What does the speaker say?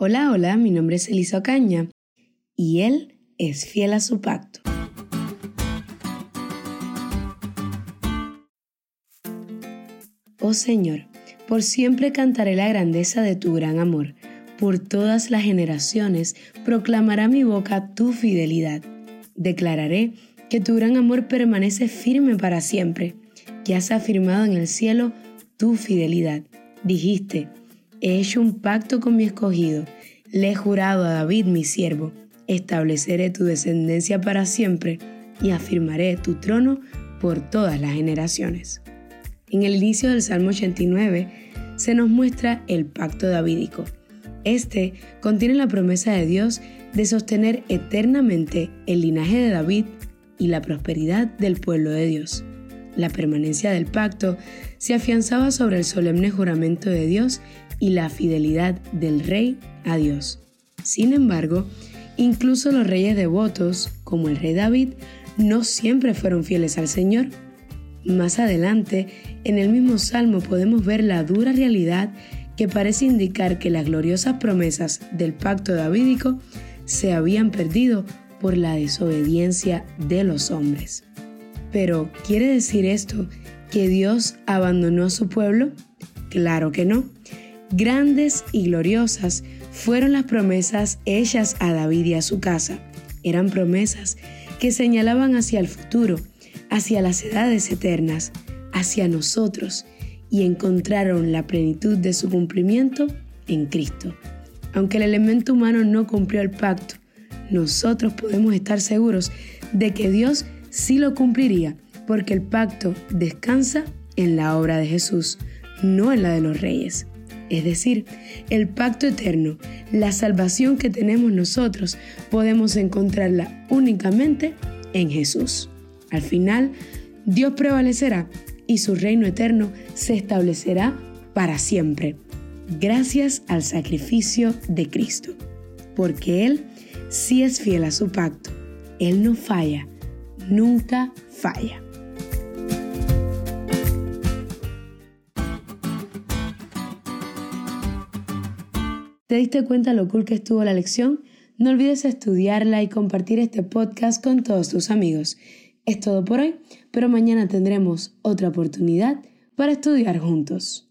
Hola, hola, mi nombre es Elisa Ocaña y Él es fiel a su pacto. Oh Señor, por siempre cantaré la grandeza de tu gran amor. Por todas las generaciones proclamará mi boca tu fidelidad. Declararé que tu gran amor permanece firme para siempre, que has afirmado en el cielo tu fidelidad. Dijiste, he hecho un pacto con mi escogido, le he jurado a David mi siervo, estableceré tu descendencia para siempre y afirmaré tu trono por todas las generaciones. En el inicio del Salmo 89 se nos muestra el pacto davídico. Este contiene la promesa de Dios de sostener eternamente el linaje de David y la prosperidad del pueblo de Dios. La permanencia del pacto se afianzaba sobre el solemne juramento de Dios y la fidelidad del rey a Dios. Sin embargo, incluso los reyes devotos, como el rey David, no siempre fueron fieles al Señor. Más adelante, en el mismo salmo podemos ver la dura realidad que parece indicar que las gloriosas promesas del pacto davídico se habían perdido por la desobediencia de los hombres. Pero, ¿quiere decir esto que Dios abandonó a su pueblo? Claro que no. Grandes y gloriosas fueron las promesas hechas a David y a su casa. Eran promesas que señalaban hacia el futuro, hacia las edades eternas, hacia nosotros, y encontraron la plenitud de su cumplimiento en Cristo. Aunque el elemento humano no cumplió el pacto, nosotros podemos estar seguros de que Dios sí lo cumpliría, porque el pacto descansa en la obra de Jesús, no en la de los reyes. Es decir, el pacto eterno, la salvación que tenemos nosotros, podemos encontrarla únicamente en Jesús. Al final, Dios prevalecerá y su reino eterno se establecerá para siempre, gracias al sacrificio de Cristo, porque Él sí es fiel a su pacto. Él no falla, nunca falla. ¿Te diste cuenta lo cool que estuvo la lección? No olvides estudiarla y compartir este podcast con todos tus amigos. Es todo por hoy, pero mañana tendremos otra oportunidad para estudiar juntos.